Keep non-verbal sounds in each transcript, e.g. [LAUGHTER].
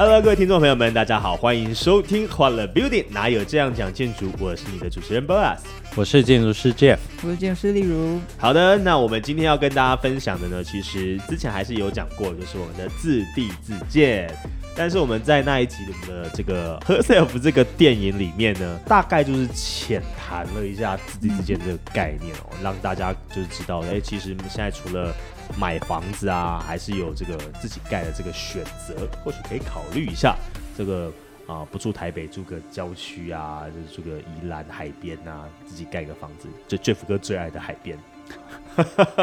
Hello，各位听众朋友们，大家好，欢迎收听欢乐 Building，哪有这样讲建筑？我是你的主持人 Boas。我是建筑师 Jeff，我是建筑师例如。好的，那我们今天要跟大家分享的呢，其实之前还是有讲过，就是我们的自地自建。但是我们在那一集的这个《Herself [LAUGHS]》这个电影里面呢，大概就是浅谈了一下自地自建这个概念哦，让大家就是知道，哎，其实现在除了买房子啊，还是有这个自己盖的这个选择，或许可以考虑一下这个。啊，不住台北，住个郊区啊，就是住个宜兰海边啊，自己盖个房子，就 Jeff 哥最爱的海边。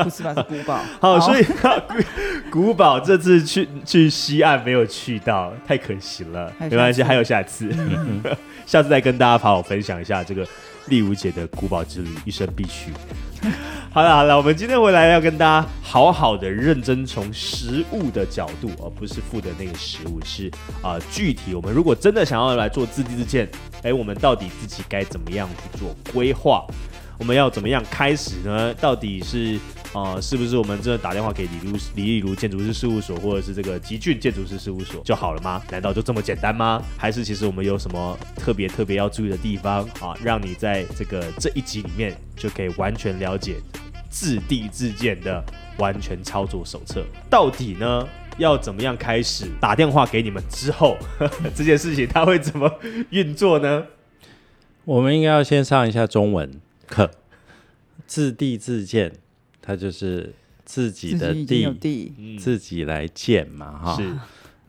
不是吧？是古堡。[LAUGHS] 好，所以 [LAUGHS] 古堡这次去去西岸没有去到，太可惜了。没关系，还有下次，[LAUGHS] 下次再跟大家好好分享一下这个丽如姐的古堡之旅，一生必去。好了好了，我们今天回来要跟大家好好的认真从食物的角度，而不是负的那个食物，是啊具体我们如果真的想要来做自地自建，哎，我们到底自己该怎么样去做规划？我们要怎么样开始呢？到底是啊，是不是我们真的打电话给李如李丽如建筑师事务所，或者是这个吉俊建筑师事务所就好了吗？难道就这么简单吗？还是其实我们有什么特别特别要注意的地方啊？让你在这个这一集里面就可以完全了解自地自建的完全操作手册，到底呢要怎么样开始？打电话给你们之后，这件事情它会怎么运作呢？我们应该要先上一下中文。课自地自建，它就是自己的地，自己来建嘛，哈。是。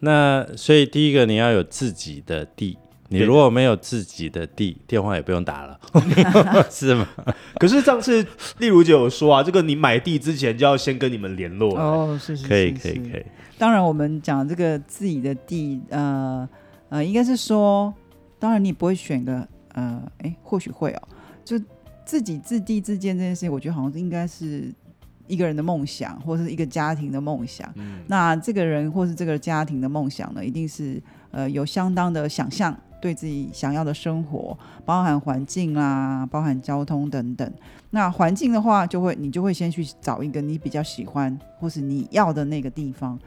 那所以第一个你要有自己的地，你如果没有自己的地，电话也不用打了，[LAUGHS] 是吗？可是上次例如姐有说啊，这个你买地之前就要先跟你们联络哦，是是可以可以可以。当然，我们讲这个自己的地，呃呃，应该是说，当然你不会选个呃，哎，或许会哦，就。自己自地自建这件事情，我觉得好像应该是一个人的梦想，或者是一个家庭的梦想。那这个人或是这个家庭的梦想呢，一定是呃有相当的想象，对自己想要的生活，包含环境啦，包含交通等等。那环境的话，就会你就会先去找一个你比较喜欢或是你要的那个地方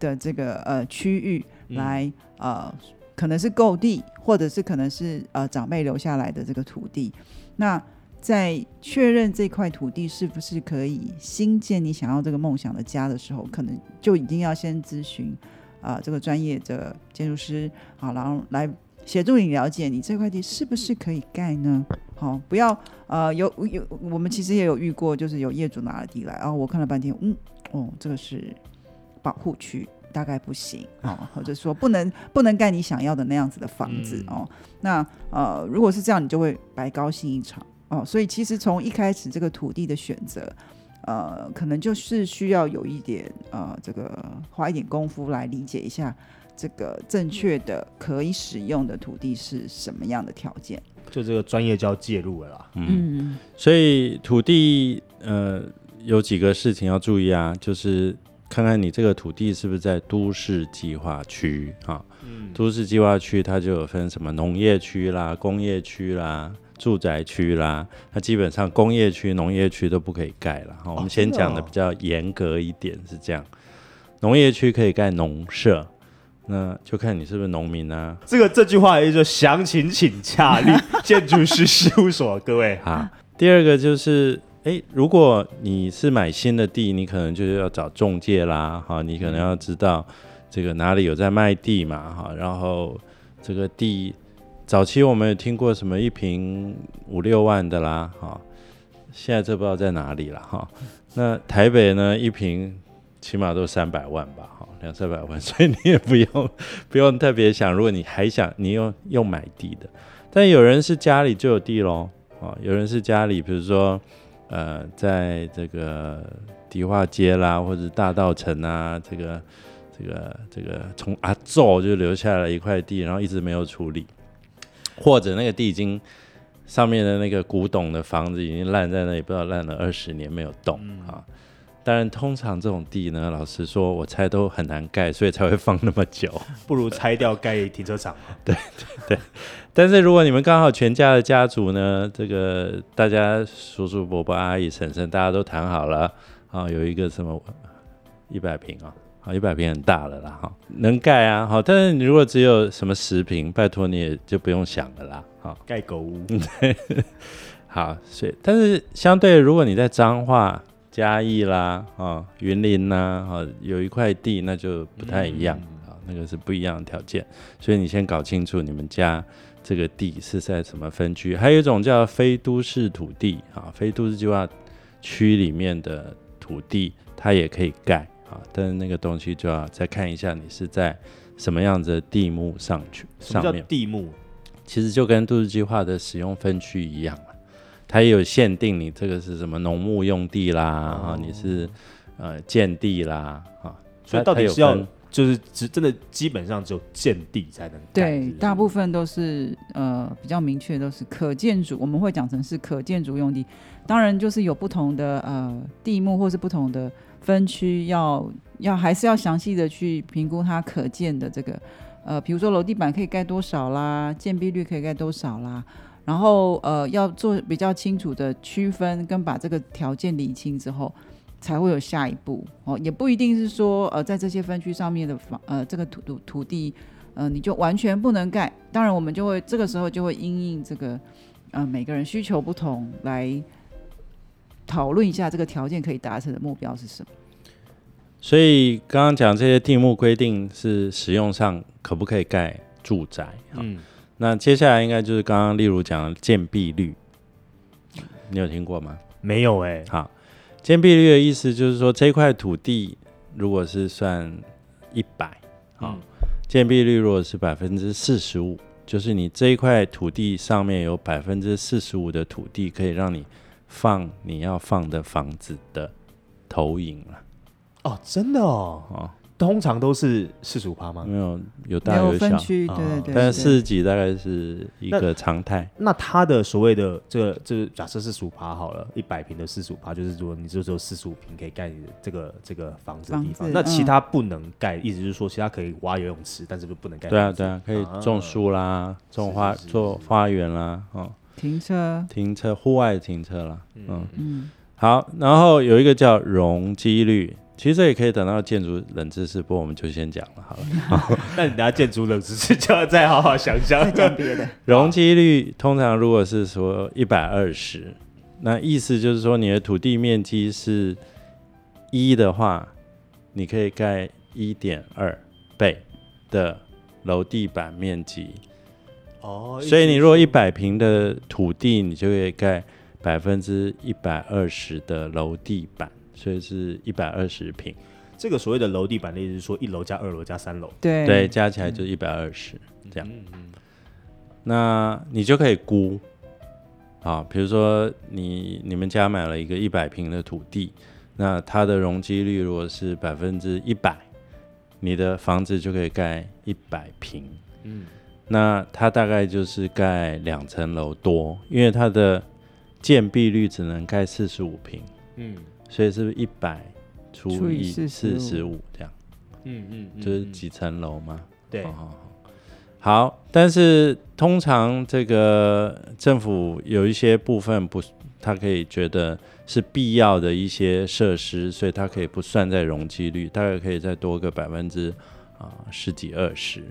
的这个呃区域来呃，可能是购地，或者是可能是呃长辈留下来的这个土地。那在确认这块土地是不是可以新建你想要这个梦想的家的时候，可能就一定要先咨询啊这个专业的建筑师，好，然后来协助你了解你这块地是不是可以盖呢？好，不要呃有有我们其实也有遇过，就是有业主拿了地来，然后我看了半天，嗯，哦，这个是保护区，大概不行哦，[LAUGHS] 或者说不能不能盖你想要的那样子的房子哦。那呃如果是这样，你就会白高兴一场。哦，所以其实从一开始这个土地的选择，呃，可能就是需要有一点呃，这个花一点功夫来理解一下这个正确的可以使用的土地是什么样的条件。就这个专业就要介入了啦。嗯，所以土地呃有几个事情要注意啊，就是看看你这个土地是不是在都市计划区啊。嗯，都市计划区它就有分什么农业区啦、工业区啦。住宅区啦，那基本上工业区、农业区都不可以盖了。哈我们先讲的比较严格一点是这样，农业区可以盖农舍，那就看你是不是农民啊。这个这句话也就详情请洽立 [LAUGHS] 建筑师事务所，各位哈。第二个就是，哎，如果你是买新的地，你可能就是要找中介啦，哈，你可能要知道这个哪里有在卖地嘛，哈，然后这个地。早期我们有听过什么一平五六万的啦，哈，现在这不知道在哪里了哈。那台北呢，一平起码都三百万吧，哈，两三百万，[LAUGHS] 所以你也不用不用特别想，如果你还想你用用买地的，但有人是家里就有地喽，啊，有人是家里，比如说呃，在这个。迪化街啦，或者大道城啊，这个这个这个从阿昼就留下了一块地，然后一直没有处理，或者那个地已经上面的那个古董的房子已经烂在那里，不知道烂了二十年没有动啊。当然，通常这种地呢，老实说，我猜都很难盖，所以才会放那么久。[LAUGHS] 不如拆掉盖停车场。[LAUGHS] 对对对。但是如果你们刚好全家的家族呢，这个大家叔叔伯伯阿姨婶婶大家都谈好了啊，有一个什么一百平啊，好一百平很大了啦哈，能盖啊好。但是你如果只有什么十平，拜托你也就不用想了啦，好盖狗屋。[LAUGHS] 对。好，所以但是相对如果你在彰化。嘉义啦，啊，云林呐，啊，有一块地，那就不太一样啊，那个是不一样的条件，所以你先搞清楚你们家这个地是在什么分区。还有一种叫非都市土地啊，非都市计划区里面的土地，它也可以盖啊，但是那个东西就要再看一下你是在什么样子的地目上去。什么叫地目？其实就跟都市计划的使用分区一样。它也有限定，你这个是什么农牧用地啦，啊，你是呃建地啦，啊，所以到底是要就是只真的基本上只有建地才能对，大部分都是呃比较明确都是可建筑，我们会讲成是可建筑用地，当然就是有不同的呃地目或是不同的分区，要要还是要详细的去评估它可建的这个呃，比如说楼地板可以盖多少啦，建蔽率可以盖多少啦。然后呃要做比较清楚的区分，跟把这个条件理清之后，才会有下一步哦。也不一定是说呃在这些分区上面的房呃这个土土土地呃你就完全不能盖。当然我们就会这个时候就会因应这个呃每个人需求不同来讨论一下这个条件可以达成的目标是什么。所以刚刚讲这些地目规定是使用上可不可以盖住宅？嗯。那接下来应该就是刚刚例如讲建蔽率，你有听过吗？没有哎。好，建蔽率的意思就是说这块土地如果是算一百，好，建蔽率如果是百分之四十五，就是你这一块土地上面有百分之四十五的土地可以让你放你要放的房子的投影了。哦，真的哦。哦。通常都是四十五趴吗？没有，有大有小，对对对。但是四十几大概是一个常态。那它的所谓的这个，这个假设是十五趴好了，一百平的四十五趴，就是说你就只有四十五平可以盖这个这个房子的地方。那其他不能盖，意思就是说其他可以挖游泳池，但是不不能盖。对啊对啊，可以种树啦，种花做花园啦，哦，停车，停车，户外停车了，嗯嗯。好，然后有一个叫容积率。其实这也可以等到建筑冷知识，不过我们就先讲了好了。[LAUGHS] 那你等下建筑冷知识就要再好好想想。[LAUGHS] 讲别的。容积率通常如果是说一百二十，那意思就是说你的土地面积是一的话，你可以盖一点二倍的楼地板面积。哦。所以你如果一百平的土地，你就可以盖百分之一百二十的楼地板。所以是一百二十平，这个所谓的楼地板的意思是说一楼加二楼加三楼，对对，加起来就一百二十这样。那你就可以估，啊，比如说你你们家买了一个一百平的土地，那它的容积率如果是百分之一百，你的房子就可以盖一百平。嗯，那它大概就是盖两层楼多，因为它的建蔽率只能盖四十五平。嗯。所以是不是一百除以四十五这样？嗯嗯，就是几层楼吗？对，好。但是通常这个政府有一些部分不，它可以觉得是必要的一些设施，所以它可以不算在容积率，大概可以再多个百分之啊十几二十。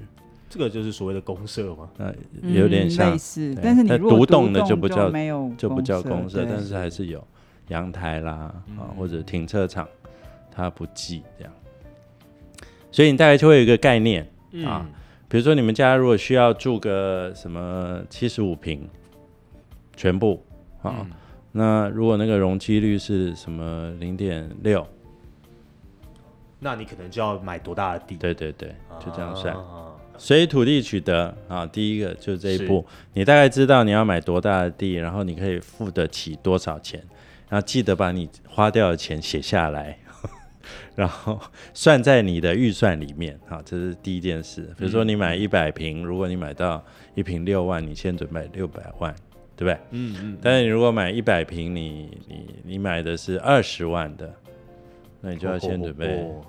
这个就是所谓的公社嘛？呃，有点像类似，但是你独栋的就不叫没有就不叫公社，但是还是有。阳台啦，啊，或者停车场，它不计这样，所以你大概就会有一个概念啊。比如说你们家如果需要住个什么七十五平，全部啊，那如果那个容积率是什么零点六，那你可能就要买多大的地？对对对，就这样算。所以土地取得啊，第一个就是这一步，你大概知道你要买多大的地，然后你可以付得起多少钱。然后记得把你花掉的钱写下来，[LAUGHS] 然后算在你的预算里面。啊，这是第一件事。比如说你买一百平，如果你买到一平六万，你先准备六百万，对不对？嗯嗯，但是你如果买一百平，你你你买的是二十万的，那你就要先准备哦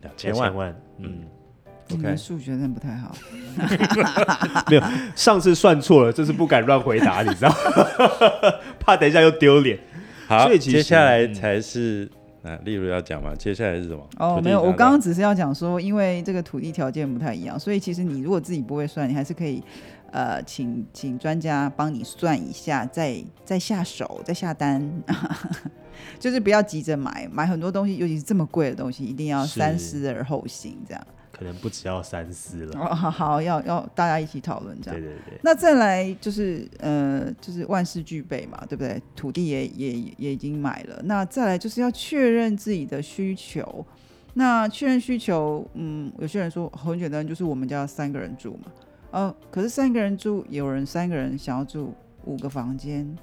两千万。万，嗯，你 OK 们数学真的不太好。[LAUGHS] 没有，上次算错了，这次不敢乱回答，你知道，[LAUGHS] 怕等一下又丢脸。好，所以其实接下来嗯才是啊，例如要讲嘛，接下来是什么？哦，没有，我刚刚只是要讲说，因为这个土地条件不太一样，所以其实你如果自己不会算，你还是可以，呃，请请专家帮你算一下，再再下手，再下单，[LAUGHS] 就是不要急着买，买很多东西，尤其是这么贵的东西，一定要三思而后行，这样。可能不只要三思了。哦，好好，要要大家一起讨论这样对。对对，那再来就是呃，就是万事俱备嘛，对不对？土地也也也已经买了，那再来就是要确认自己的需求。那确认需求，嗯，有些人说很简单，就是我们家三个人住嘛，呃，可是三个人住，有人三个人想要住五个房间，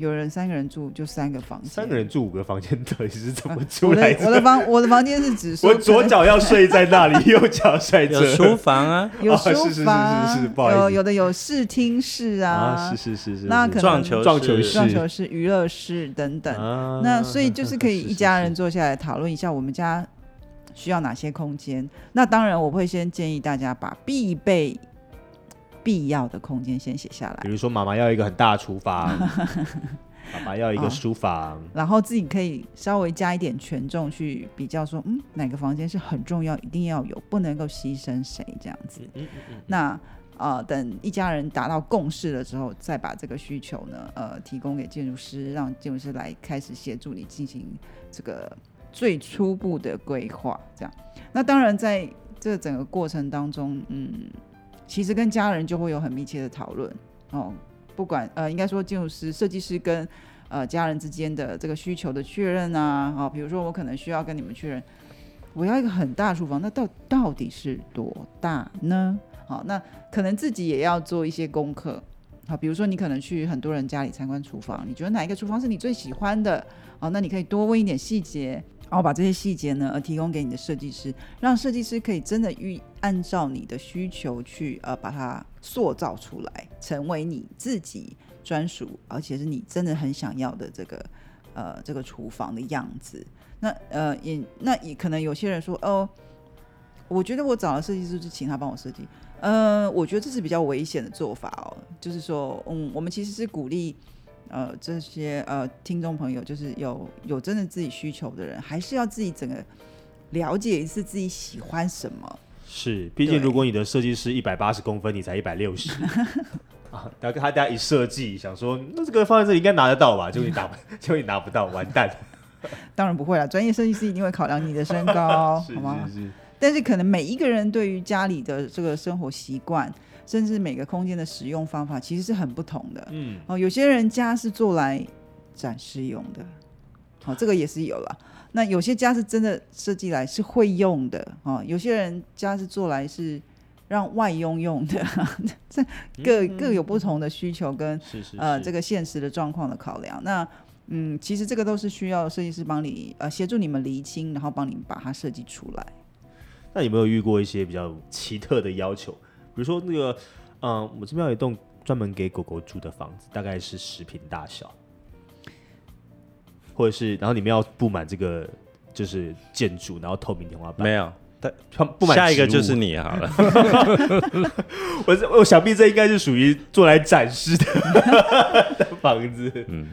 有人三个人住就三个房间。三个人住五个房间，[LAUGHS] 到底是怎么我出来的我的房我的房间是指说我左脚要睡在那里，[LAUGHS] 右脚睡有这。[LAUGHS] 书房啊，有哦书是是是房，是是不好意思有有的有视听室啊，是是是是，是那可能撞球室撞球室撞球室、娱乐室等等。啊那所以就是可以一家人坐下来讨论一下我们家需要哪些空间。那当然，我会先建议大家把必备、必要的空间先写下来比，如说妈妈要一个很大的厨房，[LAUGHS] 爸爸要一个哦书房，然后自己可以稍微加一点权重去比较说，嗯，哪个房间是很重要，一定要有，不能够牺牲谁这样子。嗯嗯嗯那呃，等一家人达到共识了之后，再把这个需求呢，呃，提供给建筑师，让建筑师来开始协助你进行这个最初步的规划。这样，那当然在这整个过程当中，嗯，其实跟家人就会有很密切的讨论哦。不管呃，应该说建筑师、设计师跟呃家人之间的这个需求的确认啊，啊、比如说我可能需要跟你们确认，我要一个很大厨房，那到到底是多大呢？好，那可能自己也要做一些功课。好，比如说你可能去很多人家里参观厨房，你觉得哪一个厨房是你最喜欢的？好，那你可以多问一点细节，然后把这些细节呢，呃，提供给你的设计师，让设计师可以真的预按照你的需求去呃把它塑造出来，成为你自己专属，而且是你真的很想要的这个呃这个厨房的样子。那呃也那也可能有些人说哦，我觉得我找了设计师，就请他帮我设计。呃，我觉得这是比较危险的做法哦，就是说，嗯，我们其实是鼓励，呃，这些呃听众朋友，就是有有真的自己需求的人，还是要自己整个了解一次自己喜欢什么。是，毕竟如果你的设计师一百八十公分，你才一百六十 [LAUGHS] 啊，然后他大家一设计，想说那这个放在这里应该拿得到吧？结果你拿不，[LAUGHS] 结果你拿不到，完蛋，当然不会啦，专业设计师一定会考量你的身高，[LAUGHS] 好吗？是是，但是可能每一个人对于家里的这个生活习惯，甚至每个空间的使用方法，其实是很不同的。嗯，哦，有些人家是做来展示用的，好、这个也是有了。那有些家是真的设计来是会用的，哦，有些人家是做来是让外佣用的，[LAUGHS] 这各、各有不同的需求跟呃这个现实的状况的考量。那嗯，其实这个都是需要设计师帮你呃协助你们厘清，然后帮你把它设计出来。那有没有遇过一些比较奇特的要求？比如说那个，嗯、我这边有一栋专门给狗狗住的房子，大概是十平大小，或者是然后里面要布满这个就是建筑，然后透明天花板，没有。但布满下一个就是你好了。[LAUGHS] 我是我想必这应该是属于做来展示的 [LAUGHS] 的房子。嗯，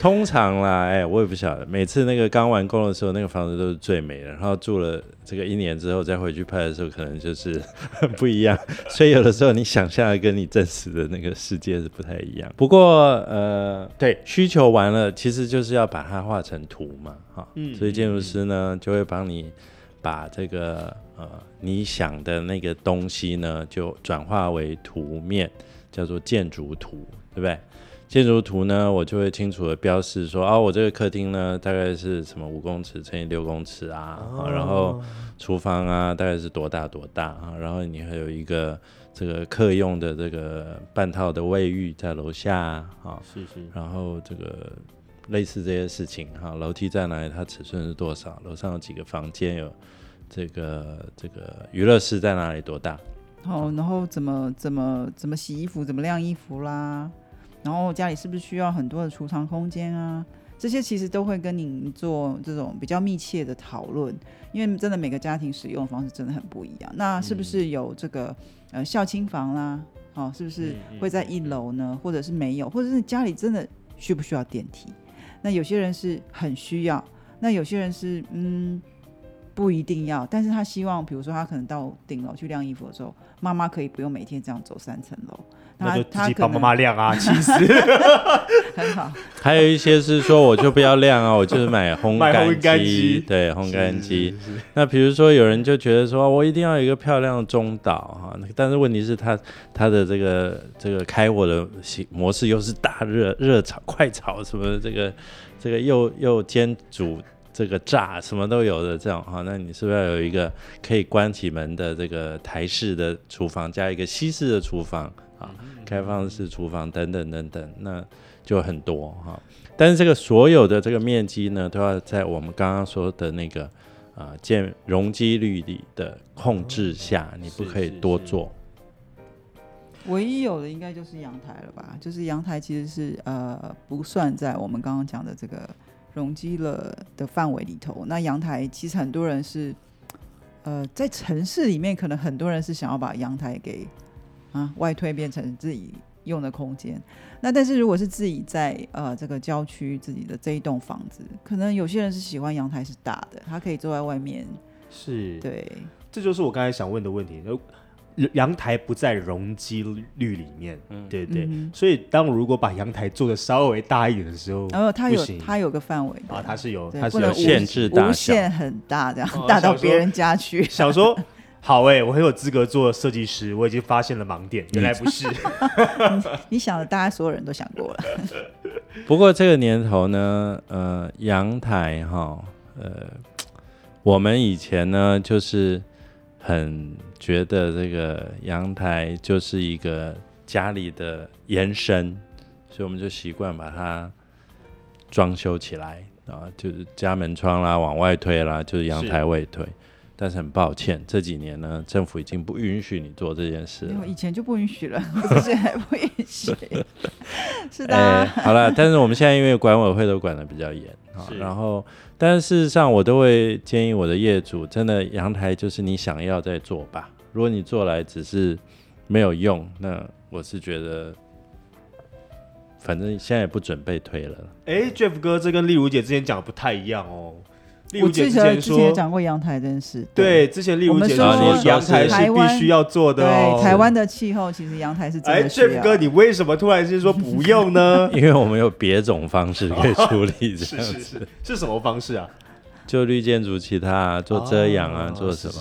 通常啦，哎、我也不晓得，每次那个刚完工的时候，那个房子都是最美的，然后住了这个一年之后再回去拍的时候，可能就是 [LAUGHS] 不一样。所以有的时候你想象的跟你真实的那个世界是不太一样。不过呃，对，需求完了，其实就是要把它画成图嘛，哈、嗯所以建筑师呢就会帮你把这个呃你想的那个东西呢，就转化为图面，叫做建筑图，对不对？建筑图呢，我就会清楚的标示说，啊，我这个客厅呢，大概是什么五公尺乘以六公尺啊，啊然后厨房啊，大概是多大多大啊，然后你还有一个这个客用的这个半套的卫浴在楼下啊，啊是是，然后这个类似这些事情哈，楼梯在哪里，它尺寸是多少，楼上有几个房间，有这个这个娱乐室在哪里，多大？好，然后怎么怎么怎么洗衣服，怎么晾衣服啦，然后家里是不是需要很多的储藏空间啊？这些其实都会跟您做这种比较密切的讨论，因为真的每个家庭使用方式真的很不一样。那是不是有这个呃孝亲房啦？哦，是不是会在一楼呢？或者是没有？或者是家里真的需不需要电梯？那有些人是很需要，那有些人是嗯。不一定要，但是他希望，比如说他可能到顶楼去晾衣服的时候，妈妈可以不用每天这样走三层楼，那就自己帮妈妈晾啊，[LAUGHS] 其实很好。还有一些是说，我就不要晾啊，我就是买烘 [LAUGHS] 干机，对，烘干机。那比如说有人就觉得说我一定要有一个漂亮的中岛哈，但是问题是他他的这个这个开火的模式又是大热热炒快炒什么这个这个又又煎煮。这个炸什么都有的这种哈，那你是不是要有一个可以关起门的这个台式的厨房，加一个西式的厨房啊，开放式厨房等等等等，那就很多哈。但是这个所有的这个面积呢，都要在我们刚刚说的那个啊建容积率里的控制下，你不可以多做。唯一有的应该就是阳台了吧？就是阳台其实是呃不算在我们刚刚讲的这个。容积了的范围里头，那阳台其实很多人是，呃，在城市里面，可能很多人是想要把阳台给啊外推变成自己用的空间。那但是如果是自己在呃这个郊区自己的这一栋房子，可能有些人是喜欢阳台是大的，他可以坐在外面。是，对，这就是我刚才想问的问题。阳台不在容积率里面，对对，所以当如果把阳台做的稍微大一点的时候，然后它有它有个范围啊，它是有它是有限制大无限很大这样大到别人家去。想说好哎，我很有资格做设计师，我已经发现了盲点，原来不是。[LAUGHS] 你想的，大家所有人都想过了。不过这个年头呢，呃，阳台哈，呃，我们以前呢就是很。觉得这个阳台就是一个家里的延伸，所以我们就习惯把它装修起来啊，就是家门窗啦，往外推啦，就是阳台外推。但是很抱歉，这几年呢，政府已经不允许你做这件事了。以前就不允许了，[LAUGHS] 现在不允许。[LAUGHS] 是的。好了，但是我们现在因为管委会都管的比较严啊，然后。但是事实上，我都会建议我的业主，真的阳台就是你想要再做吧。如果你做来只是没有用，那我是觉得，反正现在也不准备推了。哎，Jeff 哥，这跟丽如姐之前讲的不太一样哦。我之前之前也讲过阳台这件事。对，之前丽如姐说阳台是必须要做的。对，台湾的气候其实阳台是真的需要。Jeff 哥，你为什么突然是说不用呢？[LAUGHS] 因为我们有别种方式可以处理这样子。[LAUGHS] 是什么方式啊？就绿建筑，其他做遮阳啊，做什么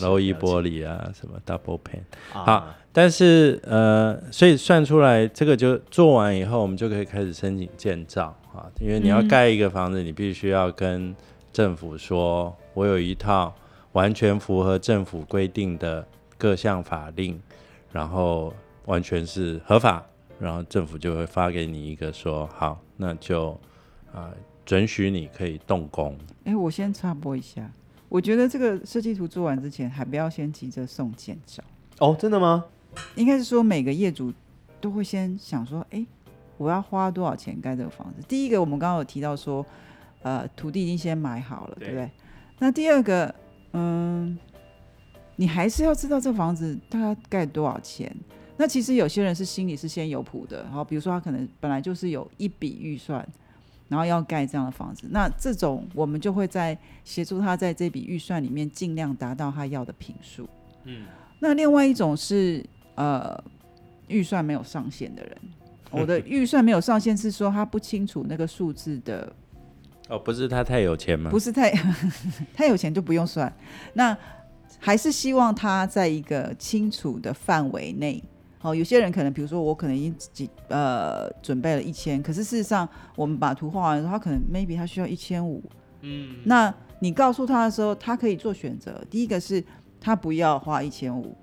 楼衣玻璃啊，什么 double pane。好，但是呃，所以算出来这个就做完以后，我们就可以开始申请建造啊，因为你要盖一个房子，你必须要跟。政府说，我有一套完全符合政府规定的各项法令，然后完全是合法，然后政府就会发给你一个说，好，那就啊准许你可以动工。哎，我先插播一下，我觉得这个设计图做完之前，还不要先急着送建造。哦，真的吗？应该是说每个业主都会先想说，哎，我要花多少钱盖这个房子？第一个，我们刚刚有提到说。呃，土地已经先买好了，对不对？那第二个，嗯，你还是要知道这房子大概盖多少钱。那其实有些人是心里是先有谱的，然后比如说他可能本来就是有一笔预算，然后要盖这样的房子，那这种我们就会在协助他在这笔预算里面尽量达到他要的平数。嗯，那另外一种是呃预算没有上限的人，[LAUGHS] 我的预算没有上限是说他不清楚那个数字的。哦，不是他太有钱吗？不是太 [LAUGHS] 太有钱就不用算，那还是希望他在一个清楚的范围内。好，有些人可能，比如说我可能已经几呃准备了一千，可是事实上我们把图画完之后，他可能 maybe 他需要一千五。嗯，那你告诉他的时候，他可以做选择。第一个是他不要花一千五，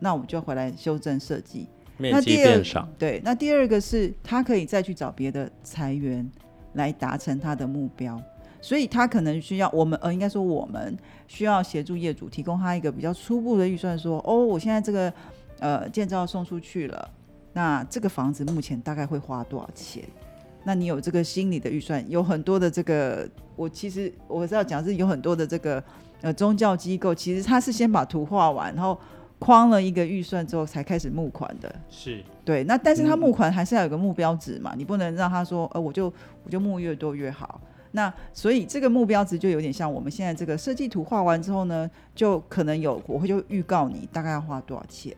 那我们就回来修正设计，面积变少。对，那第二个是他可以再去找别的裁员。来达成他的目标。所以他可能需要我们，呃，应该说我们需要协助业主提供他一个比较初步的预算，说，哦，我现在这个呃建造送出去了，那这个房子目前大概会花多少钱？那你有这个心理的预算？有很多的这个，我其实我是要讲是有很多的这个呃宗教机构，其实他是先把图画完，然后框了一个预算之后才开始募款的。是对，那但是他募款还是要有个目标值嘛，你不能让他说，呃，我就我就募越多越好。那所以这个目标值就有点像我们现在这个设计图画完之后呢，就可能有我会就预告你大概要花多少钱。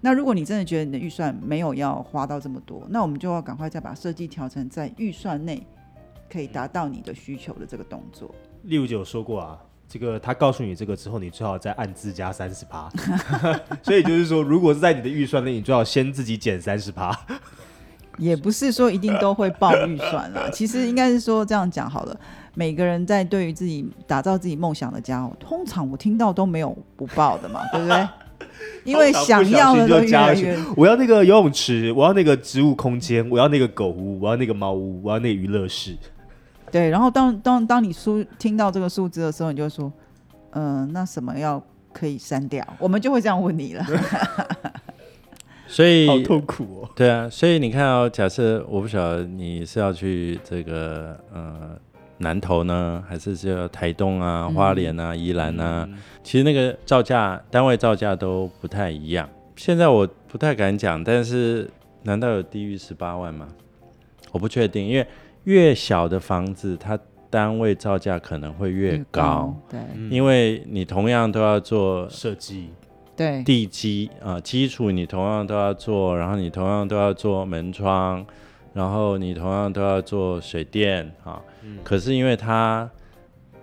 那如果你真的觉得你的预算没有要花到这么多，那我们就要赶快再把设计调成在预算内可以达到你的需求的这个动作。例如就有说过啊，这个他告诉你这个之后，你最好再按自加三十趴。[LAUGHS] 所以就是说，如果是在你的预算内，你最好先自己减三十趴。也不是说一定都会报预算啦，[LAUGHS] 其实应该是说这样讲好了。每个人在对于自己打造自己梦想的家，通常我听到都没有不报的嘛，[LAUGHS] 对不对？因为想要的都越来越。我要那个游泳池，我要那个植物空间，我要那个狗屋，我要那个猫屋，我要那个娱乐室。对，然后当当当你数听到这个数字的时候，你就说，嗯，那什么要可以删掉？我们就会这样问你了。[LAUGHS] 所以好痛苦哦。对啊，所以你看哦，假设我不晓得你是要去这个呃南投呢，还是要台东啊、花莲啊、宜兰啊，其实那个造价单位造价都不太一样。现在我不太敢讲，但是难道有低于十八万吗？我不确定，因为越小的房子，它单位造价可能会越高。对，因为你同样都要做设计。对地基啊，基础你同样都要做，然后你同样都要做门窗，然后你同样都要做水电啊。嗯。可是因为它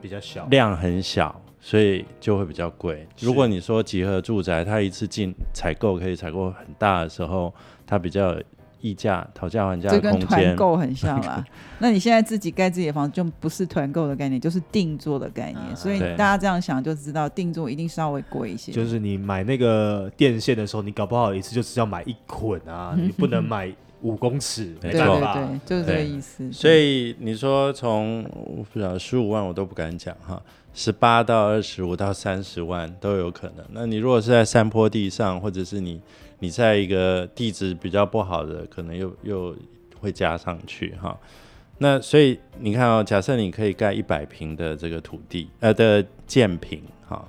比较小，量很小，所以就会比较贵。如果你说集合住宅，它一次进采购可以采购很大的时候，它比较。溢价、讨价还价的空间，跟团购很像啦。[LAUGHS] 那你现在自己盖自己的房子，就不是团购的概念，就是定做的概念。所以大家这样想就知道，定做一定稍微贵一些。就是你买那个电线的时候，你搞不好一次就只要买一捆啊，[LAUGHS] 你不能买五公尺，没错吧？对，就是这个意思。所以你说从我不知道十五万我都不敢讲哈，十八到二十五到三十万都有可能。那你如果是在山坡地上，或者是你。你在一个地质比较不好的，可能又又会加上去哈。那所以你看哦，假设你可以盖一百平的这个土地呃的建平哈，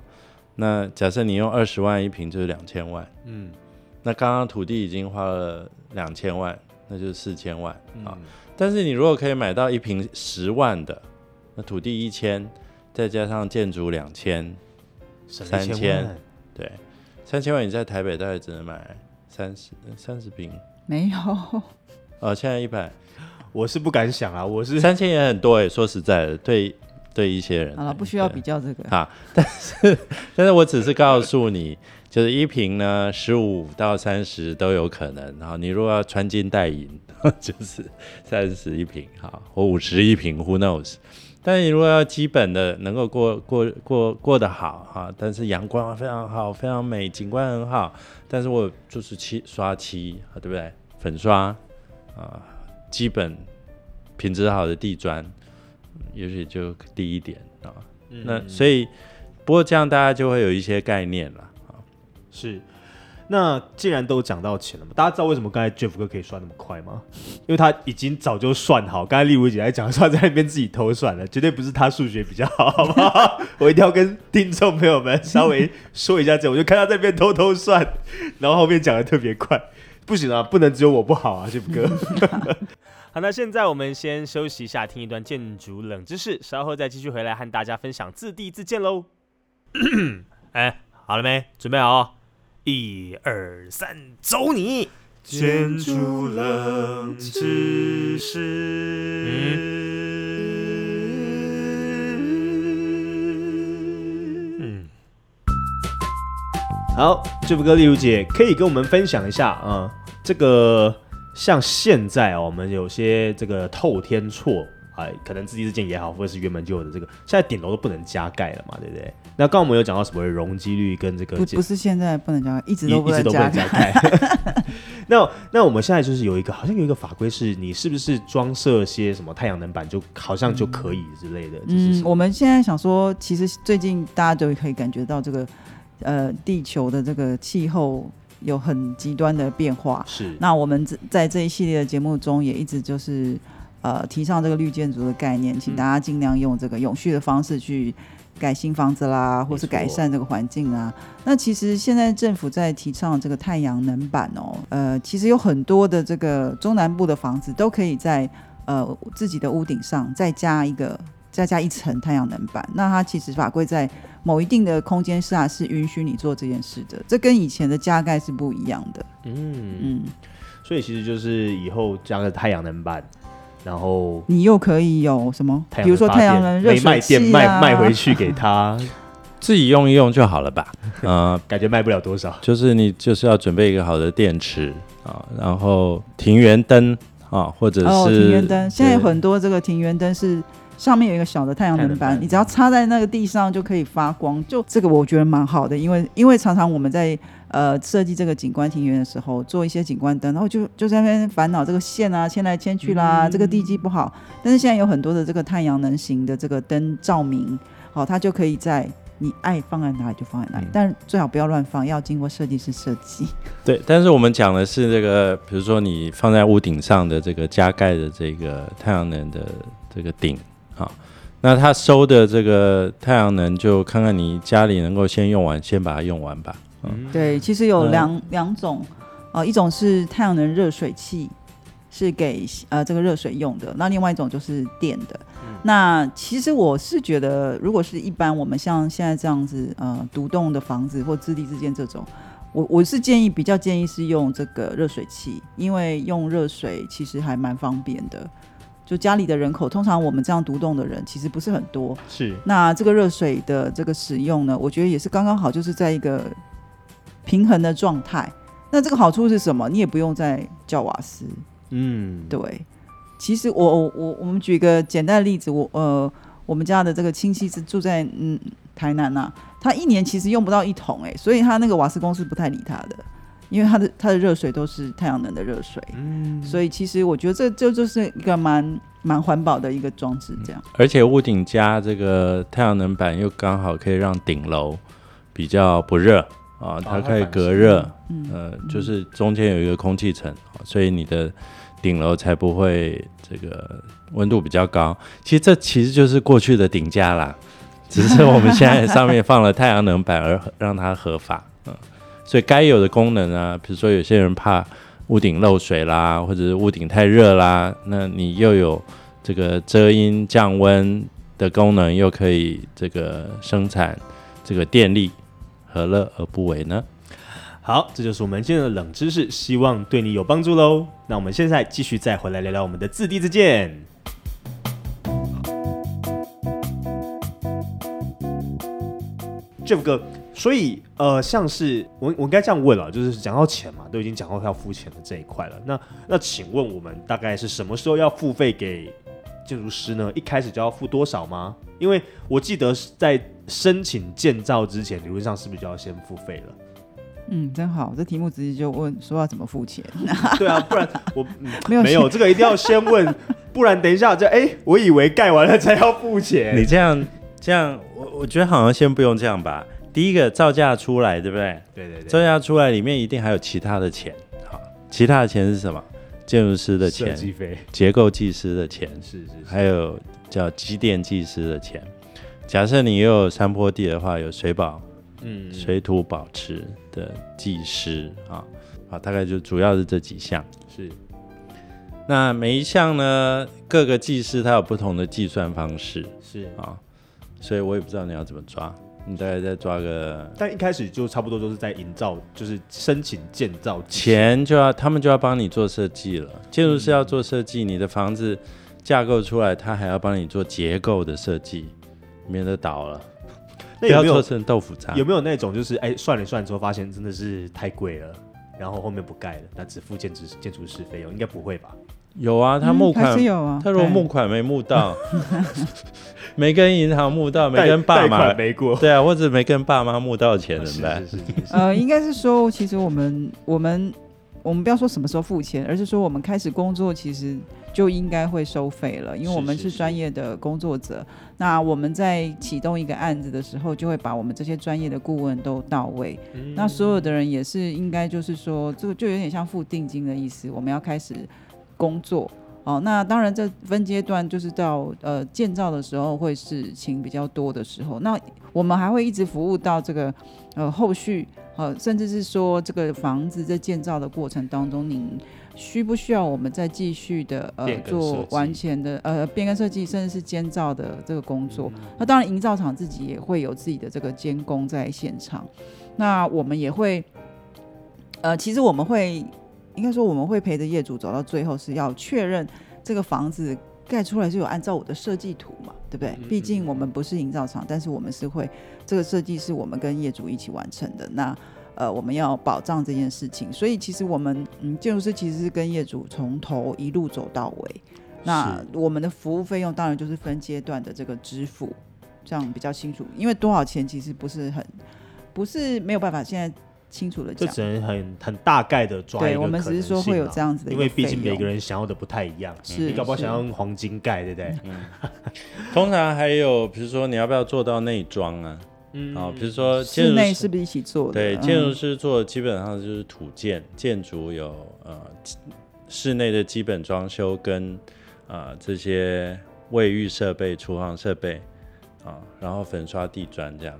那假设你用二十万一平就是两千万，嗯，那刚刚土地已经花了两千万，那就是四千万啊。但是你如果可以买到一平十万的，那土地一千，再加上建筑两千，三千，对，三千万你在台北大概只能买。三十三十平没有，呃，现在一百，我是不敢想啊，我是三千也很多哎，说实在的，对对一些人，好了，不需要比较这个。啊，[LAUGHS] 但是但是我只是告诉你，就是一瓶呢，十五到三十都有可能，然后你如果要穿金戴银，[LAUGHS] 就是三十一瓶哈，或五十一瓶，Who knows？但是你如果要基本的能够过过过过得好哈，但是阳光非常好，非常美，景观很好，但是我就是漆刷漆，对不对？粉刷啊，基本品质好的地砖，也许就低一点啊。那所以，不过这样大家就会有一些概念了啊。是。那既然都讲到钱了嘛，大家知道为什么刚才 Jeff 哥可以算那么快吗？因为他已经早就算好。刚才丽茹姐在讲，说在那边自己偷算了，绝对不是他数学比较好，好不好？我一定要跟听众朋友们稍微说一下这，我就看他这边偷偷算，然后后面讲的特别快，不行啊，不能只有我不好啊，Jeff 哥。[LAUGHS] 好，那现在我们先休息一下，听一段建筑冷知识，稍后再继续回来和大家分享自地自建喽。[LAUGHS] 哎，好了没？准备好？一二三，走你！建筑冷知识。嗯，好，这副歌丽如姐可以跟我们分享一下啊，这个像现在啊，我们有些这个透天厝，哎，可能自己之间也好，或者是原本就有的这个，现在顶楼都不能加盖了嘛，对不对？那刚刚我们有讲到什么容积率跟这个不不是现在不能加，一直都不能能加。[LAUGHS] 那那我们现在就是有一个，好像有一个法规是，你是不是装设些什么太阳能板就好像就可以之类的？就是嗯，我们现在想说，其实最近大家都可以感觉到这个呃地球的这个气候有很极端的变化。是那我们这在这一系列的节目中，也一直就是呃提倡这个绿建筑的概念，请嗯大家尽量用这个永续的方式去盖新房子啦，或是改善这个环境啊。那其实现在政府在提倡这个太阳能板哦，呃，其实有很多的这个中南部的房子都可以在呃自己的屋顶上再加一个。再加一层太阳能板，那它其实法规在某一定的空间下是允许你做这件事的，这跟以前的加盖是不一样的。嗯，嗯，所以其实就是以后加个太阳能板，然后你又可以有什么？太阳比如说太阳电能热水没卖电器啊卖卖回去给他，[LAUGHS] 自己用一用就好了吧？[LAUGHS] 呃，感觉卖不了多少。就是你就是要准备一个好的电池啊，然后庭园灯啊，或者是哦，庭园灯，现在有很多这个庭园灯是上面有一个小的太阳能板，太阳能板你只要插在那个地上就可以发光。就这个我觉得蛮好的，因为因为常常我们在呃设计这个景观庭园的时候，做一些景观灯，然后就就在那边烦恼这个线啊牵来牵去啦，嗯这个地基不好。但是现在有很多的这个太阳能型的这个灯照明，好、它就可以在。你爱放在哪里就放在哪里，嗯但最好不要乱放，要经过设计师设计。对，但是我们讲的是这个，比如说你放在屋顶上的这个加盖的这个太阳能的这个顶啊，那它收的这个太阳能，就看看你家里能够先用完，先把它用完吧。嗯，对，其实有嗯两两种，呃，一种是太阳能热水器，是给呃这个热水用的，那另外一种就是电的。那其实我是觉得，如果是一般我们像现在这样子呃独栋的房子或自立之间这种，我我是建议比较建议是用这个热水器，因为用热水其实还蛮方便的。就家里的人口，通常我们这样独栋的人其实不是很多，是那这个热水的这个使用呢，我觉得也是刚刚好，就是在一个平衡的状态。那这个好处是什么？你也不用再叫瓦斯。嗯，对，其实我我我我们举个简单的例子，我呃我们家的这个亲戚是住在嗯台南呐、他一年其实用不到一桶哎、所以他那个瓦斯公司不太理他的，因为他的他的热水都是太阳能的热水，嗯，所以其实我觉得这这就是一个蛮蛮环保的一个装置，这样。而且屋顶加这个太阳能板，又刚好可以让顶楼比较不热啊，它可以隔热，嗯呃，就是中间有一个空气层，啊所以你的顶楼才不会这个温度比较高。其实这其实就是过去的顶架啦，只是我们现在上面放了太阳能板而让它合法，嗯，所以该有的功能啊，比如说有些人怕屋顶漏水啦，或者是屋顶太热啦，那你又有这个遮阴降温的功能，又可以这个生产这个电力，何乐而不为呢？好，这就是我们今天的冷知识，希望对你有帮助喽。那我们现在继续再回来聊聊我们的自地自建。Jeff 哥，所以呃，像是我我应该这样问了，就是讲到钱嘛，都已经讲到要付钱的这一块了。那那请问我们大概是什么时候要付费给建筑师呢？一开始就要付多少吗？因为我记得是在申请建造之前，理论上是不是就要先付费了？嗯，真好，这题目直接就问说要怎么付钱，[LAUGHS] 对啊，不然我、嗯 [LAUGHS] 没有没有这个一定要先问，[LAUGHS] 不然等一下就哎、我以为盖完了才要付钱。你这样这样，我我觉得好像先不用这样吧。第一个造价出来，对不对？对对造，价出来里面一定还有其他的钱，好，其他的钱是什么？建筑师的钱、结构技师的钱，是是是，还有叫机电技师的钱。假设你又有山坡地的话，有水保、嗯水土保持的技师啊，好，大概就主要是这几项。是。那每一项呢，各个技师他有不同的计算方式是，啊，所以我也不知道你要怎么抓，你大概再抓个但一开始就差不多都是在营造，就是申请建造前钱就要他们就要帮你做设计了。建筑师要做设计，你的房子架构出来，他还要帮你做结构的设计，免得倒了，[LAUGHS] 那有没有要做成豆腐渣。有没有那种就是哎、算了算之后发现真的是太贵了，然后后面不盖了，那只付建筑建筑师费用，应该不会吧？有啊，他嗯募款还是，有啊。他如果募款没募到，[LAUGHS] 没跟银行募到，没跟爸妈没过，对啊，或者没跟爸妈募到钱怎么办呃，应该是说，其实我们我们我们不要说什么时候付钱，而是说我们开始工作，其实就应该会收费了，因为我们是专业的工作者。那我们在启动一个案子的时候，就会把我们这些专业的顾问都到位。嗯那所有的人也是应该就是说，这个就有点像付定金的意思，我们要开始工作。哦，那当然，这分阶段就是到呃建造的时候会事情比较多的时候，那我们还会一直服务到这个呃后续，呃甚至是说这个房子在建造的过程当中，您需不需要我们再继续的呃做完全的呃变更设计，甚至是监造的这个工作？嗯那当然，营造厂自己也会有自己的这个监工在现场。那我们也会，呃，其实我们会应该说我们会陪着业主走到最后，是要确认这个房子盖出来是有按照我的设计图嘛，对不对？嗯毕竟我们不是营造厂，但是我们是会这个设计是我们跟业主一起完成的。那呃，我们要保障这件事情，所以其实我们嗯，建筑师其实是跟业主从头一路走到尾。那我们的服务费用当然就是分阶段的这个支付，这样比较清楚。因为多少钱其实不是很，不是没有办法现在清楚的讲。就只能很很大概的抓一对，我们只是说会有这样，子的因为毕竟每个人想要的不太一样，是你搞不好想要用黄金盖，对不对？嗯 [LAUGHS] 通常还有，比如说你要不要做到内装啊？嗯啊，比如说建室筑师内是不是一起做的？对，嗯建筑师做的基本上就是土建，建筑有呃室内的基本装修跟呃这些卫浴设备、厨房设备啊，然后粉刷地砖这样，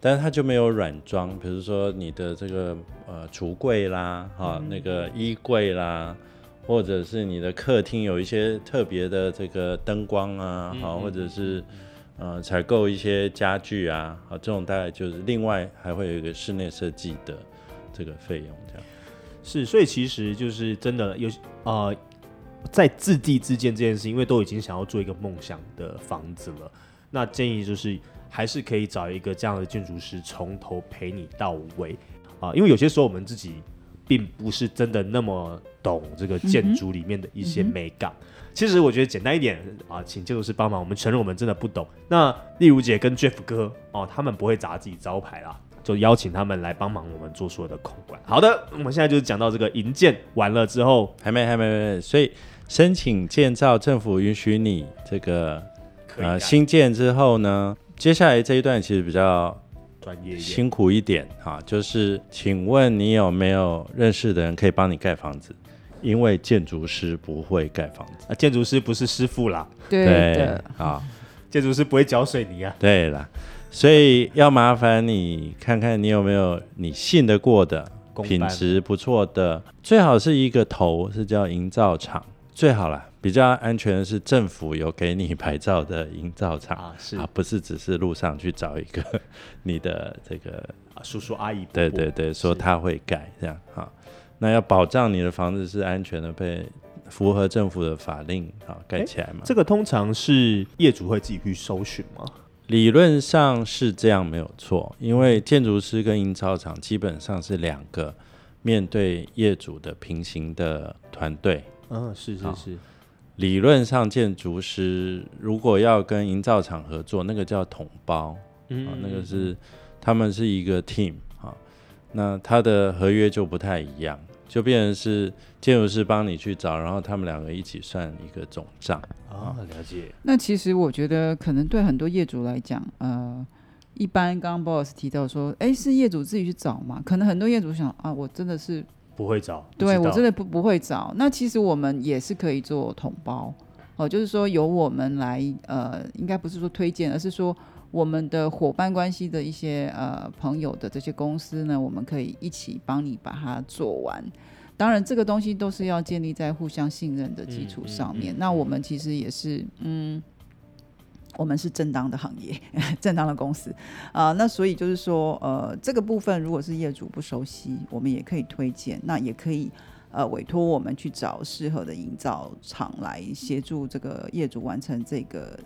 但是它就没有软装，比如说你的这个呃橱柜啦，哈、那个衣柜啦。或者是你的客厅有一些特别的这个灯光啊，好、或者是呃采购一些家具啊，好，这种大概就是另外还会有一个室内设计的这个费用，这样。是，所以其实就是真的有呃，在自地自建这件事，因为都已经想要做一个梦想的房子了，那建议就是还是可以找一个这样的建筑师从头陪你到尾啊、因为有些时候我们自己并不是真的那么懂这个建筑里面的一些美感。其实我觉得简单一点啊，请建筑师帮忙。我们承认我们真的不懂。那例如姐跟 Jeff 哥哦，他们不会砸自己招牌啦，就邀请他们来帮忙我们做所有的控管。好的，我们现在就是讲到这个营建完了之后，还没，还没，没。所以申请建造，政府允许你这个呃新建之后呢，接下来这一段其实比较专业一点。辛苦一点哈，就是请问你有没有认识的人可以帮你盖房子？因为建筑师不会盖房子。啊，建筑师不是师傅啦，对的，好，[LAUGHS] 建筑师不会搅水泥啊。对啦，所以要麻烦你看看你有没有你信得过的、品质不错的，最好是一个头是叫营造厂，最好啦。比较安全的是政府有给你牌照的营造厂啊是啊，不是只是路上去找一个 [LAUGHS] 你的这个，啊叔叔阿姨，伯伯对对对，说他会改这样哈。那要保障你的房子是安全的，被符合政府的法令啊盖起来嘛。这个通常是业主会自己去搜寻吗？理论上是这样没有错，因为建筑师跟营造厂基本上是两个面对业主的平行的团队。嗯，是是好是，理论上，建筑师如果要跟营造厂合作，那个叫统包嗯啊，那个是他们是一个 team 啊，那他的合约就不太一样，就变成是建筑师帮你去找，然后他们两个一起算一个总账。啊，了解。那其实我觉得，可能对很多业主来讲，呃，一般刚刚 boss 提到说，哎，是业主自己去找嘛？可能很多业主想啊，我真的是不会找，对我真的不不会找。那其实我们也是可以做统包哦，就是说由我们来，呃，应该不是说推荐，而是说我们的伙伴关系的一些呃朋友的这些公司呢，我们可以一起帮你把它做完。当然，这个东西都是要建立在互相信任的基础上面。嗯嗯嗯那我们其实也是，嗯，我们是正当的行业，[LAUGHS] 正当的公司啊、那所以就是说，呃，这个部分如果是业主不熟悉，我们也可以推荐，那也可以呃委托我们去找适合的营造厂来协助这个业主完成这个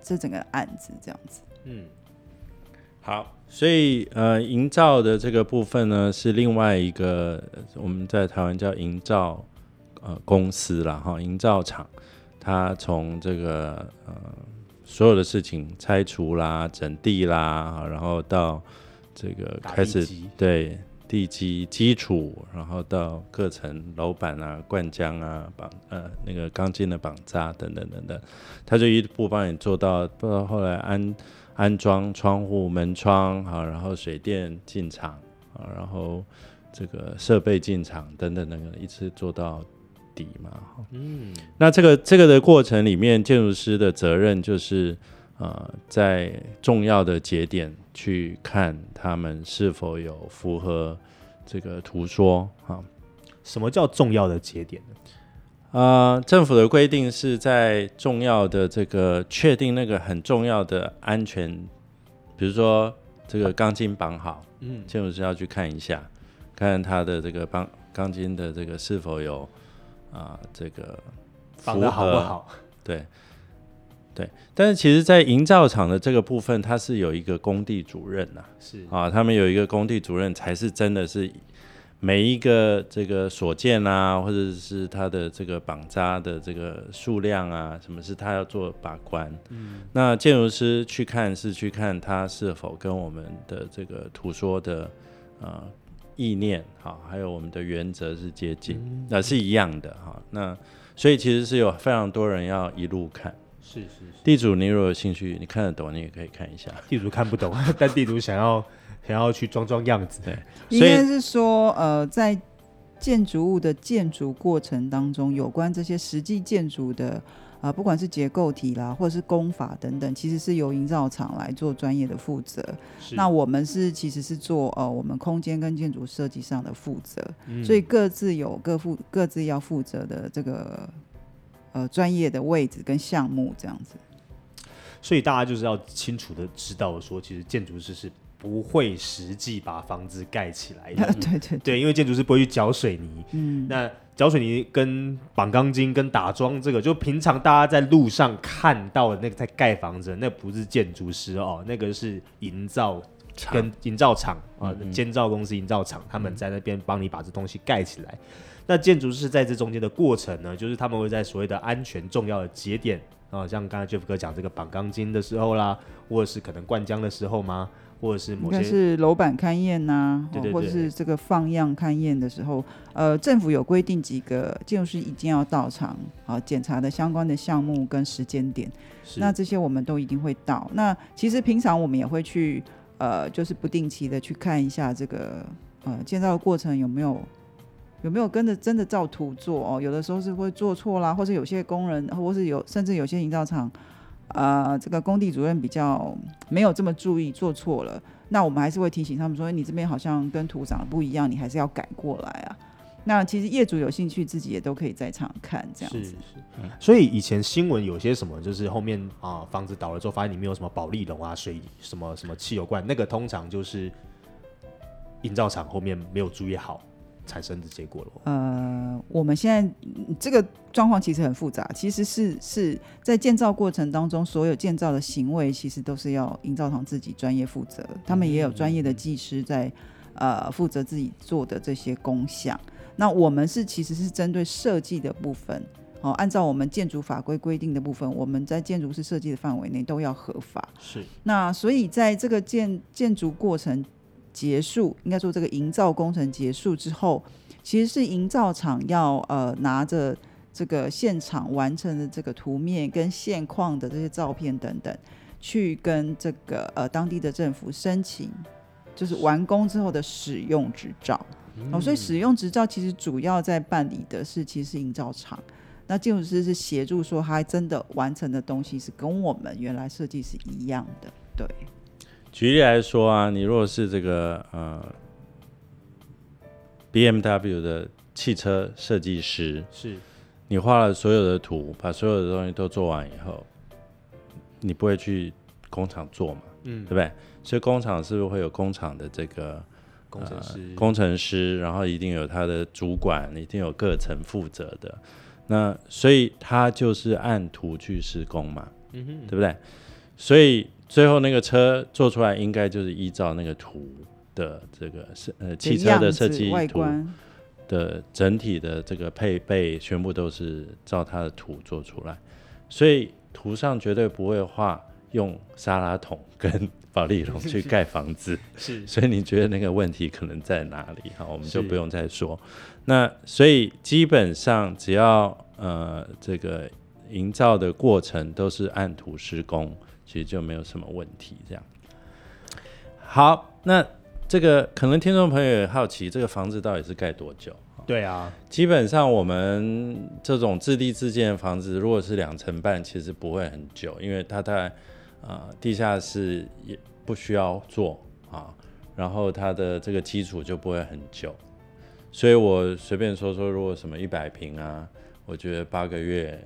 这整个案子，这样子。嗯，好，所以呃，营造的这个部分呢，是另外一个我们在台湾叫营造呃公司了哈，营造厂，它从这个呃所有的事情拆除啦、整地啦，然后到这个开始对地基基础，然后到各层楼板啊、灌浆啊、绑呃那个钢筋的绑扎等等等等，他就一步帮你做到，到后来安安装窗户、门窗好，然后水电进场啊，然后这个设备进场等等等等，一次做到。底嘛，嗯，那这个这个的过程里面，建筑师的责任就是呃，在重要的节点去看他们是否有符合这个图说啊。什么叫重要的节点呢？啊，政府的规定是在重要的这个确定那个很重要的安全，比如说这个钢筋绑好，嗯，建筑师要去看一下，看他的这个绑钢筋的这个是否有。啊，这个放的好不好？[LAUGHS] 对，对。但是其实，在营造厂的这个部分，它是有一个工地主任呐，是啊，他们有一个工地主任，才是真的是每一个这个所见啊，或者是他的这个绑扎的这个数量啊，什么是他要做把关。嗯，那建筑师去看是去看他是否跟我们的这个图说的啊。意念好，还有我们的原则是接近，那是一样的哈。那所以其实是有非常多人要一路看。是是。地主，你如果有兴趣，你看得懂，你也可以看一下。地主看不懂，[LAUGHS] 但地主想要 [LAUGHS] 想要去装装样子。对，应该是说呃，在建筑物的建筑过程当中，有关这些实际建筑的。啊，不管是结构体啦，或者是工法等等，其实是由营造厂来做专业的负责。那我们是其实是做呃，我们空间跟建筑设计上的负责，所以各自有各负各自要负责的这个呃专业的位置跟项目这样子。所以大家就是要清楚的知道说，其实建筑师是不会实际把房子盖起来的。[LAUGHS] 对对对，因为建筑师不会去搅水泥。嗯，那。搅水泥跟绑钢筋跟打桩，这个就平常大家在路上看到的那个在盖房子，那不是建筑师哦，那个是营造跟营造厂啊，建造公司、营造厂，他们在那边帮你把这东西盖起来。那建筑师在这中间的过程呢，就是他们会在所谓的安全重要的节点啊，像刚才 Jeff 哥讲这个绑钢筋的时候啦，或者是可能灌浆的时候吗？或者是某些是楼板勘验呐，或者是这个放样勘验的时候，呃，政府有规定几个建筑师一定要到场啊，检查的相关的项目跟时间点，那这些我们都一定会到。那其实平常我们也会去，呃，就是不定期的去看一下这个呃建造的过程有没有有没有跟着真的照图做哦，有的时候是会做错啦，或者有些工人，或是有甚至有些营造厂。呃，这个工地主任比较没有这么注意，做错了，那我们还是会提醒他们说，你这边好像跟图长得不一样，你还是要改过来啊。那其实业主有兴趣，自己也都可以在场看这样子。是是。所以以前新闻有些什么，就是后面啊房子倒了之后，发现里面有什么保利龙啊、水什么什么汽油罐，那个通常就是营造厂后面没有注意好。产生的结果了。呃，我们现在这个状况其实很复杂，其实是是在建造过程当中，所有建造的行为其实都是要营造厂自己专业负责，他们也有专业的技师在呃负责自己做的这些工项。那我们是其实是针对设计的部分，哦，按照我们建筑法规规定的部分，我们在建筑师设计的范围内都要合法。是。那所以在这个建建筑过程。结束，应该说这个营造工程结束之后，其实是营造厂要呃拿着这个现场完成的这个图面跟现况的这些照片等等，去跟这个呃当地的政府申请，就是完工之后的使用执照。哦，所以使用执照其实主要在办理的是其实是营造厂，那建筑师是协助说他真的完成的东西是跟我们原来设计是一样的，对。举例来说啊，你如果是这个呃，B M W 的汽车设计师，是你画了所有的图，把所有的东西都做完以后，你不会去工厂做嘛？嗯，对不对？所以工厂是不是会有工厂的这个工程师？工程师，然后一定有他的主管，一定有各层负责的。那所以他就是按图去施工嘛，嗯哼，对不对？所以。最后那个车做出来，应该就是依照那个图的这个设呃汽车的设计图的整体的这个配备全部都是照它的图做出来，所以图上绝对不会画用沙拉桶跟保利龙去盖房子，[LAUGHS] 是所以你觉得那个问题可能在哪里？好，我们就不用再说。那所以基本上只要呃这个营造的过程都是按图施工，其实就没有什么问题。这样好，那这个可能听众朋友也好奇，这个房子到底是盖多久？对啊，基本上我们这种自立自建的房子，如果是两层半，其实不会很久，因为它在啊地下室也不需要做啊，然后它的这个基础就不会很久，所以我随便说说，如果什么一百平啊，我觉得八个月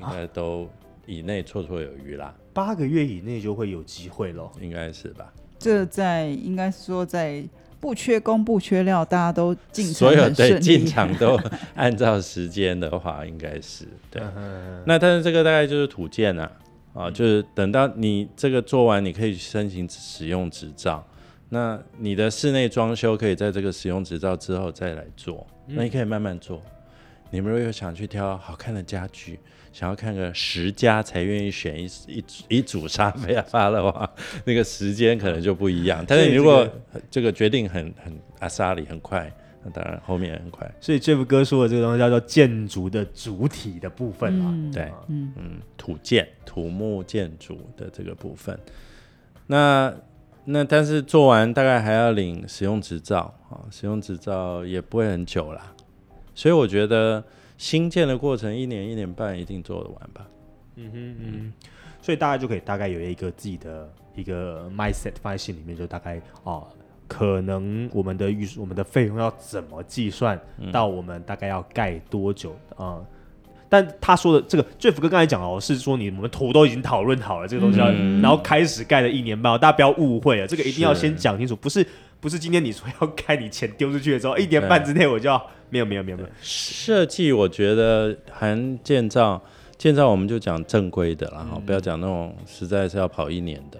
应该都以内绰绰有余啦，八个月以内就会有机会咯。应该是吧？这在应该说在不缺工不缺料，大家都进场所有进场都按照时间的话，应该是对。嗯那但是这个大概就是土建啊，啊，就是等到你这个做完，你可以申请使用执照。那你的室内装修可以在这个使用执照之后再来做，那你可以慢慢做。你们如果有想去挑好看的家具，想要看个十家才愿意选一一组一组沙发的话，那个时间可能就不一样。但是你如果这个决定很很阿萨里很快，那当然后面也很快。所以 Jeff 哥说的这个东西叫做建筑的主体的部分啊。嗯对，嗯嗯，土建、土木建筑的这个部分。那那但是做完大概还要领使用执照啊，使用执照也不会很久啦，所以我觉得新建的过程一年一年半一定做得完吧。嗯哼嗯，所以大家就可以大概有一个自己的一个 mindset 放在心里面，就大概哦，可能我们的预我们的费用要怎么计算，到我们大概要盖多久啊、但他说的这个 Jeff 哥刚才讲哦，是说你我们图都已经讨论好了这个东西要，嗯。然后开始盖了一年半哦，大家不要误会啊，这个一定要先讲清楚，不是不是今天你说要盖，你钱丢出去的时候，一年半之内我就要没有没有没有没有，设计我觉得含建造，建造我们就讲正规的啦，哈、不要讲那种实在是要跑一年的。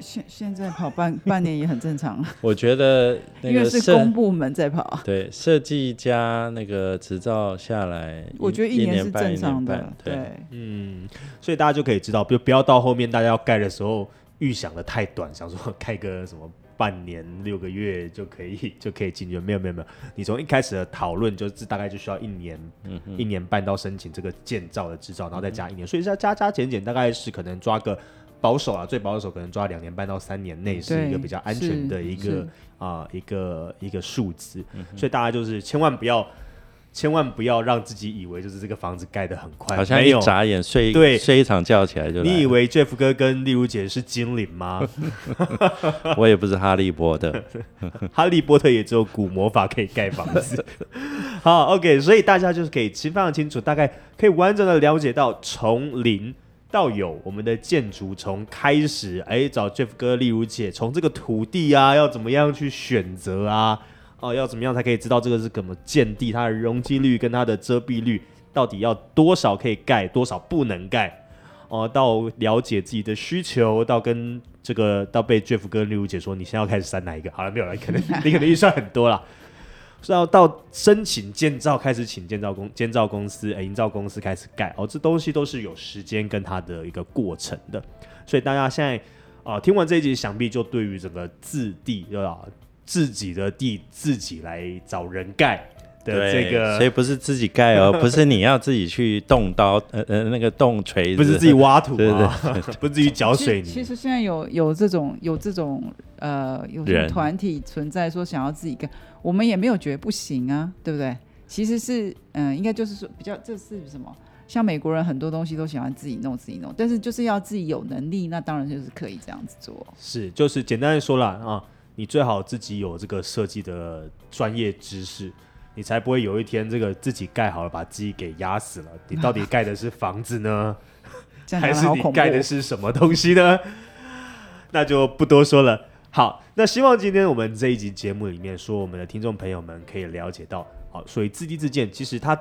现现在跑半 [LAUGHS] 半年也很正常，我觉得那因为是公部门在跑。对设计加那个执照下来，我觉得一年是半正常的对。对，嗯，所以大家就可以知道，不不要到后面大家要盖的时候预想的太短，想说盖个什么半年六个月就可以 [LAUGHS] 就可以进去，没有没有没有，你从一开始的讨论就是大概就需要一年、嗯一年半到申请这个建造的执照，然后再加一年，所以要加加减减，大概是可能抓个。保守啊，最保守可能抓两年半到三年内是一个比较安全的一个是。啊、一个一个数字，嗯所以大家就是千万不要千万不要让自己以为就是这个房子盖得很快，好像一眨眼睡对睡一场觉起来就你以为 Jeff 哥跟丽如姐是精灵吗？[LAUGHS] 我也不是哈利波特，[LAUGHS] 哈利波特也只有古魔法可以盖房子。[LAUGHS] 好，OK，所以大家就是可以非常清楚，大概可以完整的了解到从零到有我们的建筑从开始，哎，找 Jeff 哥、例如姐，从这个土地啊，要怎么样去选择啊？哦，要怎么样才可以知道这个是怎么建地，它的容积率跟它的遮蔽率到底要多少可以盖，多少不能盖？哦，到了解自己的需求，到跟这个到被 Jeff 跟例如姐说，你现在要开始删哪一个？好了，没有了，可能你可能预算很多了。是要到申请建造，开始请建造公建造公司、营造公司开始盖哦，这东西都是有时间跟它的一个过程的。所以大家现在啊、听完这一集，想必就对于整个自地对吧自己的地自己来找人盖的对，这个所以不是自己盖哦，[LAUGHS] 不是你要自己去动刀，呃呃，那个动锤子，不是自己挖土 [LAUGHS] 不是自己搅水泥。其实其实现在有有这种有这种呃有这种团体存在，说想要自己盖，我们也没有觉得不行啊，对不对？其实是嗯、应该就是说比较这是什么？像美国人很多东西都喜欢自己弄自己弄，但是就是要自己有能力，那当然就是可以这样子做。是，就是简单的说了啊，你最好自己有这个设计的专业知识，你才不会有一天这个自己盖好了，把自己给压死了。你到底盖的是房子呢，[LAUGHS] 还是你盖的是什么东西呢？[LAUGHS] 那就不多说了。好，那希望今天我们这一集节目里面，说我们的听众朋友们可以了解到，好，所以自地自建，其实它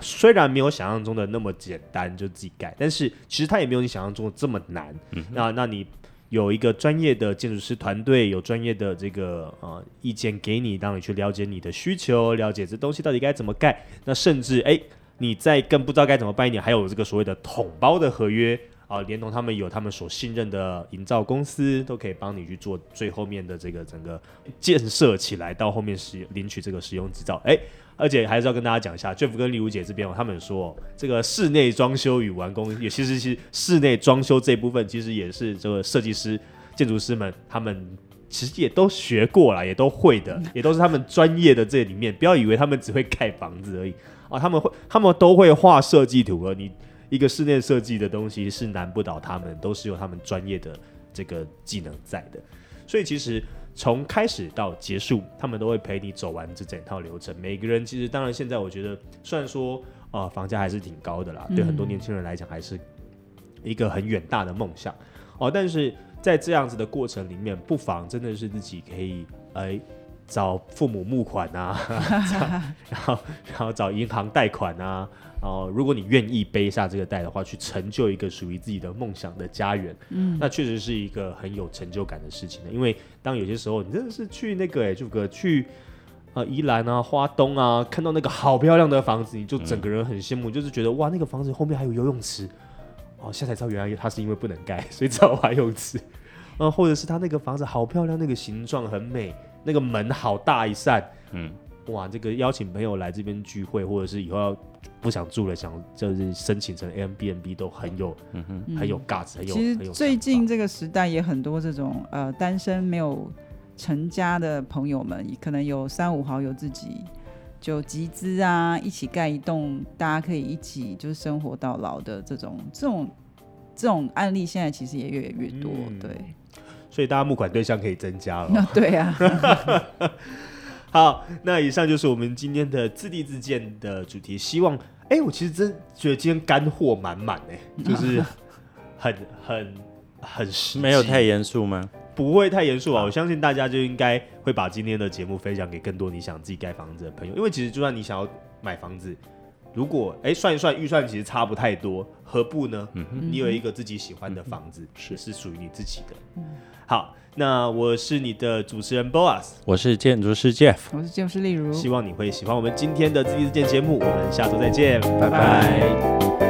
虽然没有想象中的那么简单，就自己盖，但是其实它也没有你想象中的这么难。那那你有一个专业的建筑师团队，有专业的这个呃意见给你，让你去了解你的需求，了解这东西到底该怎么盖。那甚至哎，你在更不知道该怎么办一点，还有这个所谓的统包的合约啊，连同他们有他们所信任的营造公司，都可以帮你去做最后面的这个整个建设起来，到后面使领取这个使用执照。哎。而且还是要跟大家讲一下，Jeff 跟丽如姐这边哦，他们说这个室内装修与完工，也其实是室内装修这部分，其实也是这个设计师、建筑师们他们其实也都学过了，也都会的，也都是他们专业的这里面。不要以为他们只会盖房子而已啊，他们会，他们都会画设计图。而你一个室内设计的东西是难不倒他们，都是有他们专业的这个技能在的。所以其实。从开始到结束，他们都会陪你走完这整套流程。每个人其实，当然现在我觉得，虽然说啊，房价还是挺高的啦，对很多年轻人来讲，还是一个很远大的梦想哦。但是在这样子的过程里面，不妨真的是自己可以哎找父母募款啊，[LAUGHS] 然后然后找银行贷款啊。哦，如果你愿意背下这个袋的话，去成就一个属于自己的梦想的家园，嗯，那确实是一个很有成就感的事情的。因为当有些时候你真的是去那个哎，就个去啊宜兰啊、花东啊，看到那个好漂亮的房子，你就整个人很羡慕，就是觉得哇，那个房子后面还有游泳池，哦，现在才知道原来它是因为不能盖，所以只好玩游泳池。嗯，或者是他那个房子好漂亮，那个形状很美，那个门好大一扇，嗯。哇，这个邀请朋友来这边聚会，或者是以后要不想住了，想就是申请成 M B N B 都很有，嗯哼，很有 gas，很有。其实最近这个时代也很多这种呃单身没有成家的朋友们，可能有三五好友自己就集资啊，一起盖一栋，大家可以一起就是生活到老的这种这种这种案例，现在其实也越来越多，对。所以大家募款对象可以增加了。[LAUGHS] 对啊。[LAUGHS] 好，那以上就是我们今天的自地自建的主题。希望，哎，我其实真觉得今天干货满满哎，就是很很很实，没有太严肃吗？不会太严肃啊，我相信大家就应该会把今天的节目分享给更多你想自己盖房子的朋友。因为其实就算你想要买房子，如果哎算一算预算其实差不太多，何不呢？嗯哼，你有一个自己喜欢的房子，是是属于你自己的。好。那我是你的主持人 Boas，我是建筑师 Jeff，我是建筑师例如，希望你会喜欢我们今天的自立自建节目，我们下周再见，拜拜。